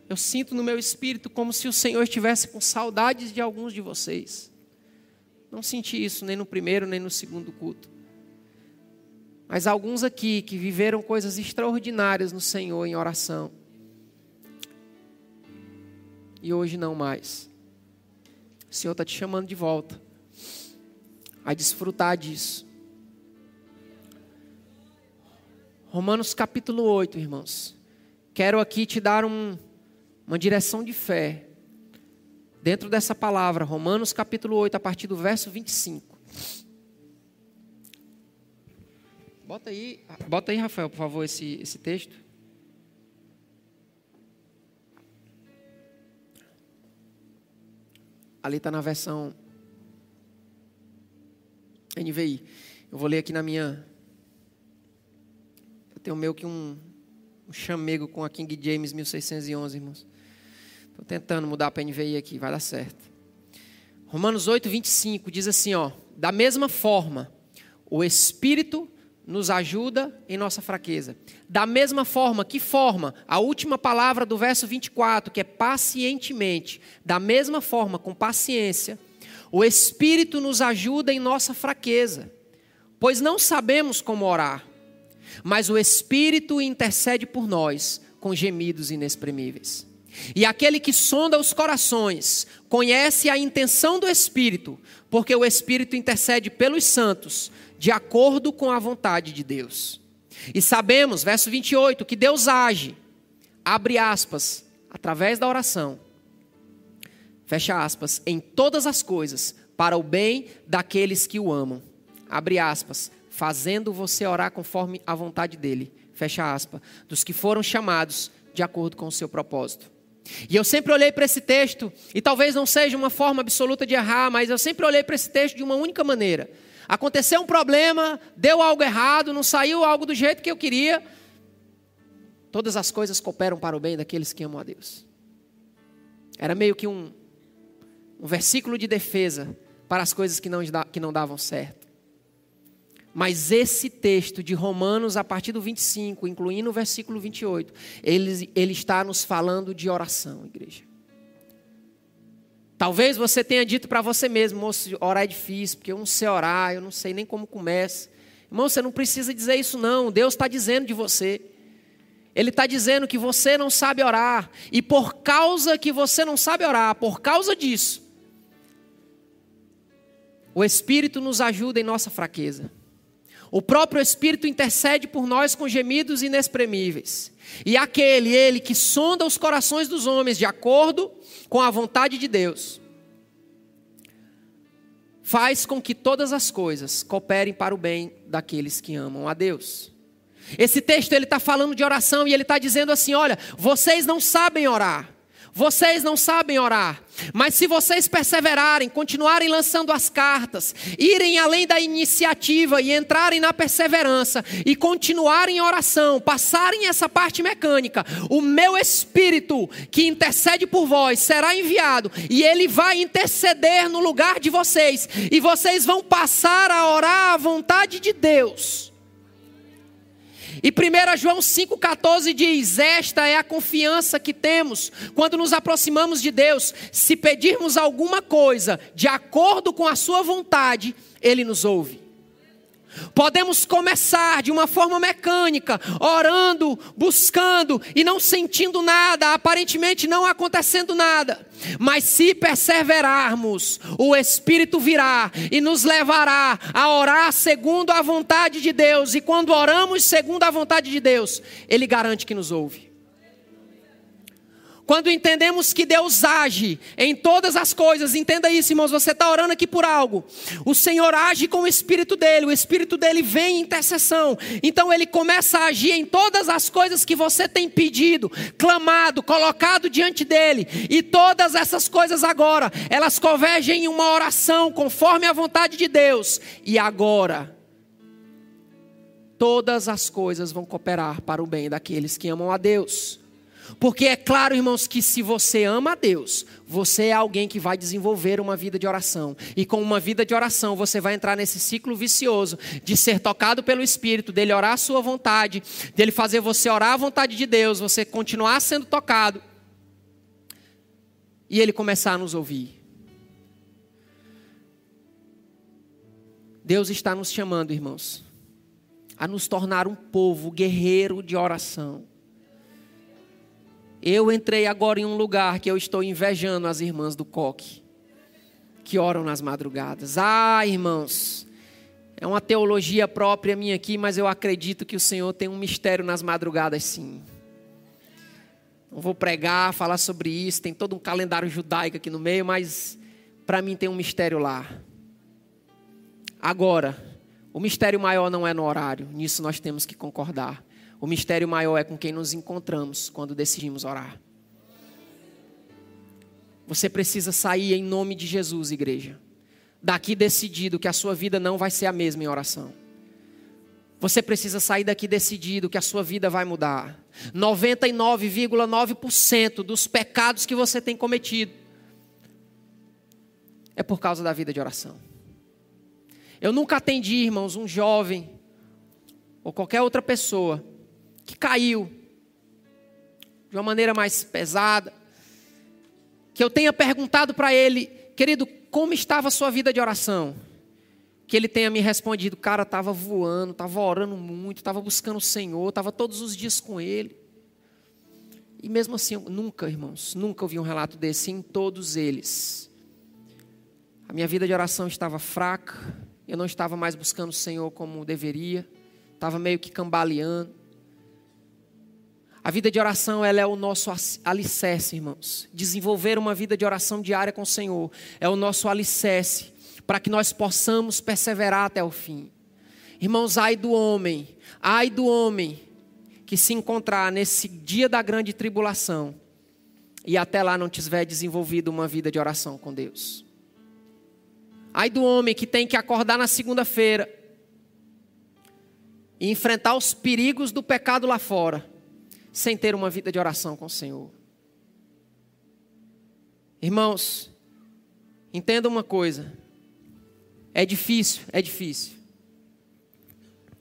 A: Eu sinto no meu espírito como se o Senhor estivesse com saudades de alguns de vocês. Não senti isso nem no primeiro nem no segundo culto. Mas alguns aqui que viveram coisas extraordinárias no Senhor em oração e hoje não mais. O Senhor está te chamando de volta a desfrutar disso. Romanos capítulo 8, irmãos. Quero aqui te dar um, uma direção de fé. Dentro dessa palavra, Romanos capítulo 8, a partir do verso 25. Bota aí, bota aí, Rafael, por favor, esse, esse texto. Ali está na versão NVI. Eu vou ler aqui na minha. Eu tenho meio que um, um chamego com a King James 1611, irmãos. Estou tentando mudar para NVI aqui, vai dar certo. Romanos 8, 25 diz assim: ó, da mesma forma, o Espírito nos ajuda em nossa fraqueza. Da mesma forma, que forma? A última palavra do verso 24, que é pacientemente. Da mesma forma, com paciência, o Espírito nos ajuda em nossa fraqueza, pois não sabemos como orar, mas o Espírito intercede por nós com gemidos inexprimíveis. E aquele que sonda os corações conhece a intenção do Espírito, porque o Espírito intercede pelos santos de acordo com a vontade de Deus. E sabemos, verso 28, que Deus age, abre aspas, através da oração, fecha aspas, em todas as coisas, para o bem daqueles que o amam, abre aspas, fazendo você orar conforme a vontade dele, fecha aspas, dos que foram chamados de acordo com o seu propósito. E eu sempre olhei para esse texto, e talvez não seja uma forma absoluta de errar, mas eu sempre olhei para esse texto de uma única maneira. Aconteceu um problema, deu algo errado, não saiu algo do jeito que eu queria. Todas as coisas cooperam para o bem daqueles que amam a Deus. Era meio que um, um versículo de defesa para as coisas que não, que não davam certo. Mas esse texto de Romanos, a partir do 25, incluindo o versículo 28, ele, ele está nos falando de oração, igreja. Talvez você tenha dito para você mesmo, moço, orar é difícil, porque eu não sei orar, eu não sei nem como começa. Irmão, você não precisa dizer isso não, Deus está dizendo de você. Ele está dizendo que você não sabe orar, e por causa que você não sabe orar, por causa disso, o Espírito nos ajuda em nossa fraqueza. O próprio Espírito intercede por nós com gemidos inexprimíveis. E aquele, ele que sonda os corações dos homens de acordo com a vontade de Deus, faz com que todas as coisas cooperem para o bem daqueles que amam a Deus. Esse texto ele está falando de oração e ele está dizendo assim: olha, vocês não sabem orar. Vocês não sabem orar, mas se vocês perseverarem, continuarem lançando as cartas, irem além da iniciativa e entrarem na perseverança e continuarem em oração, passarem essa parte mecânica, o meu espírito que intercede por vós será enviado e ele vai interceder no lugar de vocês e vocês vão passar a orar à vontade de Deus. E 1 João 5,14 diz: Esta é a confiança que temos quando nos aproximamos de Deus. Se pedirmos alguma coisa de acordo com a Sua vontade, Ele nos ouve. Podemos começar de uma forma mecânica, orando, buscando e não sentindo nada, aparentemente não acontecendo nada. Mas se perseverarmos, o Espírito virá e nos levará a orar segundo a vontade de Deus. E quando oramos segundo a vontade de Deus, Ele garante que nos ouve. Quando entendemos que Deus age em todas as coisas, entenda isso, irmãos, você está orando aqui por algo. O Senhor age com o Espírito dele, o Espírito dele vem em intercessão. Então ele começa a agir em todas as coisas que você tem pedido, clamado, colocado diante dele. E todas essas coisas agora, elas convergem em uma oração conforme a vontade de Deus. E agora, todas as coisas vão cooperar para o bem daqueles que amam a Deus. Porque é claro, irmãos, que se você ama a Deus, você é alguém que vai desenvolver uma vida de oração. E com uma vida de oração, você vai entrar nesse ciclo vicioso de ser tocado pelo Espírito, dele orar a sua vontade, dele fazer você orar a vontade de Deus, você continuar sendo tocado. E ele começar a nos ouvir. Deus está nos chamando, irmãos, a nos tornar um povo guerreiro de oração eu entrei agora em um lugar que eu estou invejando as irmãs do coque, que oram nas madrugadas. Ah, irmãos, é uma teologia própria minha aqui, mas eu acredito que o Senhor tem um mistério nas madrugadas, sim. Não vou pregar, falar sobre isso, tem todo um calendário judaico aqui no meio, mas para mim tem um mistério lá. Agora, o mistério maior não é no horário, nisso nós temos que concordar. O mistério maior é com quem nos encontramos quando decidimos orar. Você precisa sair em nome de Jesus, igreja. Daqui decidido que a sua vida não vai ser a mesma em oração. Você precisa sair daqui decidido que a sua vida vai mudar. 99,9% dos pecados que você tem cometido é por causa da vida de oração. Eu nunca atendi, irmãos, um jovem ou qualquer outra pessoa que caiu de uma maneira mais pesada, que eu tenha perguntado para ele, querido, como estava a sua vida de oração? Que ele tenha me respondido, cara, estava voando, estava orando muito, estava buscando o Senhor, estava todos os dias com Ele. E mesmo assim, nunca, irmãos, nunca ouvi um relato desse em todos eles. A minha vida de oração estava fraca, eu não estava mais buscando o Senhor como deveria, estava meio que cambaleando. A vida de oração ela é o nosso alicerce, irmãos. Desenvolver uma vida de oração diária com o Senhor é o nosso alicerce para que nós possamos perseverar até o fim. Irmãos, ai do homem, ai do homem que se encontrar nesse dia da grande tribulação e até lá não tiver desenvolvido uma vida de oração com Deus. Ai do homem que tem que acordar na segunda-feira e enfrentar os perigos do pecado lá fora sem ter uma vida de oração com o Senhor. Irmãos, entenda uma coisa. É difícil, é difícil.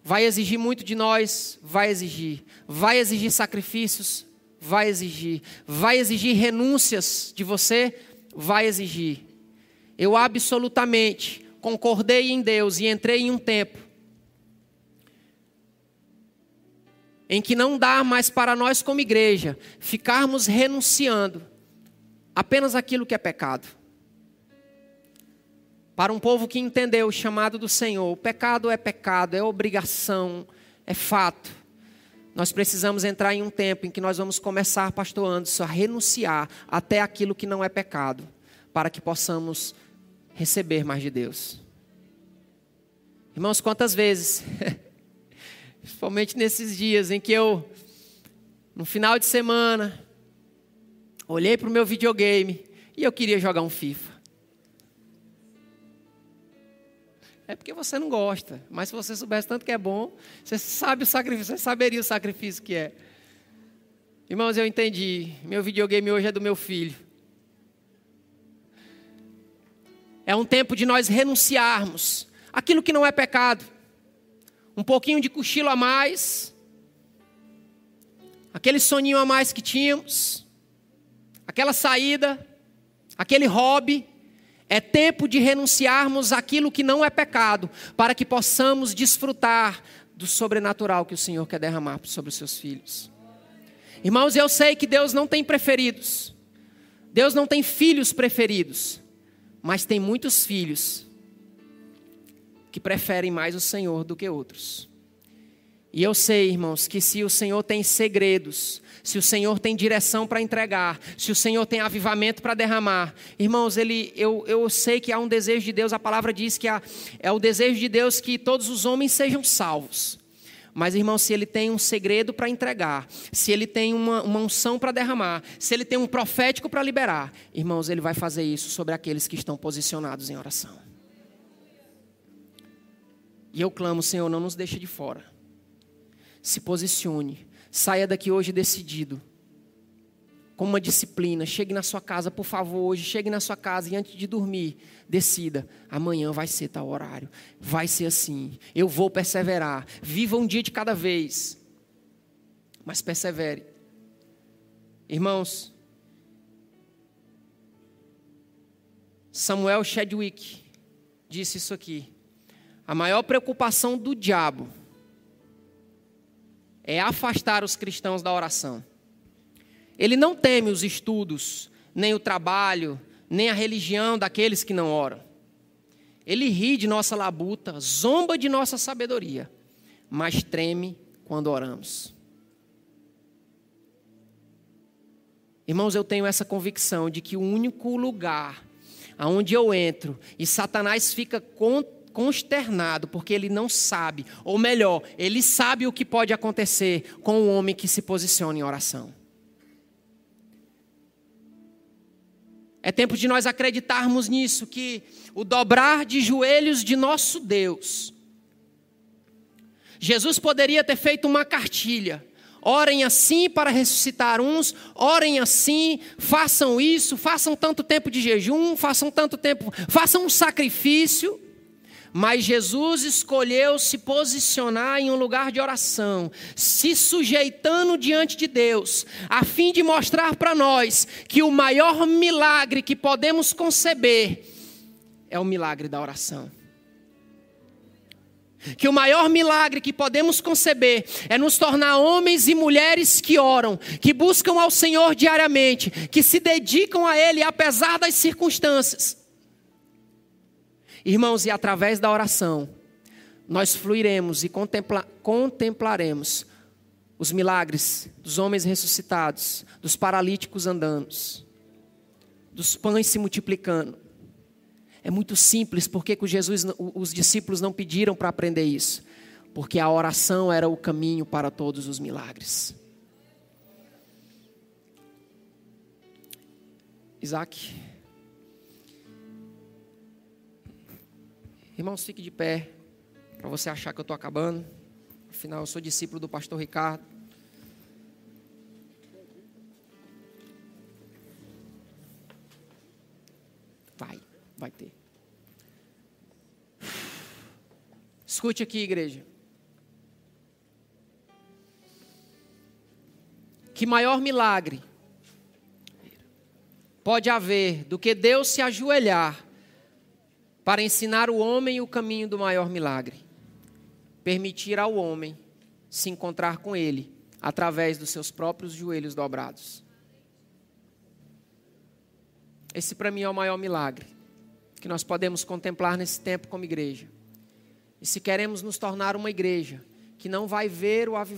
A: Vai exigir muito de nós, vai exigir. Vai exigir sacrifícios, vai exigir. Vai exigir renúncias de você, vai exigir. Eu absolutamente concordei em Deus e entrei em um tempo em que não dá mais para nós, como igreja, ficarmos renunciando apenas aquilo que é pecado. Para um povo que entendeu o chamado do Senhor, o pecado é pecado, é obrigação, é fato. Nós precisamos entrar em um tempo em que nós vamos começar, pastor Anderson, a renunciar até aquilo que não é pecado, para que possamos receber mais de Deus. Irmãos, quantas vezes Principalmente nesses dias em que eu, no final de semana, olhei para o meu videogame e eu queria jogar um FIFA. É porque você não gosta, mas se você soubesse tanto que é bom, você sabe o sacrifício, você saberia o sacrifício que é. Irmãos, eu entendi. Meu videogame hoje é do meu filho. É um tempo de nós renunciarmos aquilo que não é pecado um pouquinho de cochilo a mais, aquele soninho a mais que tínhamos, aquela saída, aquele hobby, é tempo de renunciarmos aquilo que não é pecado, para que possamos desfrutar do sobrenatural que o Senhor quer derramar sobre os seus filhos. Irmãos, eu sei que Deus não tem preferidos, Deus não tem filhos preferidos, mas tem muitos filhos que preferem mais o Senhor do que outros. E eu sei, irmãos, que se o Senhor tem segredos, se o Senhor tem direção para entregar, se o Senhor tem avivamento para derramar, irmãos, ele, eu, eu sei que há um desejo de Deus, a palavra diz que há, é o desejo de Deus que todos os homens sejam salvos. Mas, irmão, se ele tem um segredo para entregar, se ele tem uma, uma unção para derramar, se ele tem um profético para liberar, irmãos, ele vai fazer isso sobre aqueles que estão posicionados em oração. E eu clamo, Senhor, não nos deixe de fora se posicione. Saia daqui hoje decidido. Com uma disciplina. Chegue na sua casa, por favor, hoje. Chegue na sua casa e antes de dormir, decida. Amanhã vai ser tal horário. Vai ser assim. Eu vou perseverar. Viva um dia de cada vez. Mas persevere. Irmãos, Samuel Chadwick disse isso aqui. A maior preocupação do diabo é afastar os cristãos da oração. Ele não teme os estudos, nem o trabalho, nem a religião daqueles que não oram. Ele ri de nossa labuta, zomba de nossa sabedoria, mas treme quando oramos. Irmãos, eu tenho essa convicção de que o único lugar aonde eu entro e Satanás fica contra consternado, porque ele não sabe, ou melhor, ele sabe o que pode acontecer com o homem que se posiciona em oração. É tempo de nós acreditarmos nisso, que o dobrar de joelhos de nosso Deus. Jesus poderia ter feito uma cartilha. Orem assim para ressuscitar uns, orem assim, façam isso, façam tanto tempo de jejum, façam tanto tempo, façam um sacrifício. Mas Jesus escolheu se posicionar em um lugar de oração, se sujeitando diante de Deus, a fim de mostrar para nós que o maior milagre que podemos conceber é o milagre da oração. Que o maior milagre que podemos conceber é nos tornar homens e mulheres que oram, que buscam ao Senhor diariamente, que se dedicam a Ele apesar das circunstâncias. Irmãos, e através da oração, nós fluiremos e contempla, contemplaremos os milagres dos homens ressuscitados, dos paralíticos andando, dos pães se multiplicando. É muito simples, porque que Jesus, os discípulos não pediram para aprender isso? Porque a oração era o caminho para todos os milagres. Isaac. Irmãos, fique de pé, para você achar que eu estou acabando. Afinal, eu sou discípulo do pastor Ricardo. Vai, vai ter. Escute aqui, igreja. Que maior milagre pode haver do que Deus se ajoelhar para ensinar o homem o caminho do maior milagre. Permitir ao homem se encontrar com ele através dos seus próprios joelhos dobrados. Esse para mim é o maior milagre que nós podemos contemplar nesse tempo como igreja. E se queremos nos tornar uma igreja que não vai ver o avivamento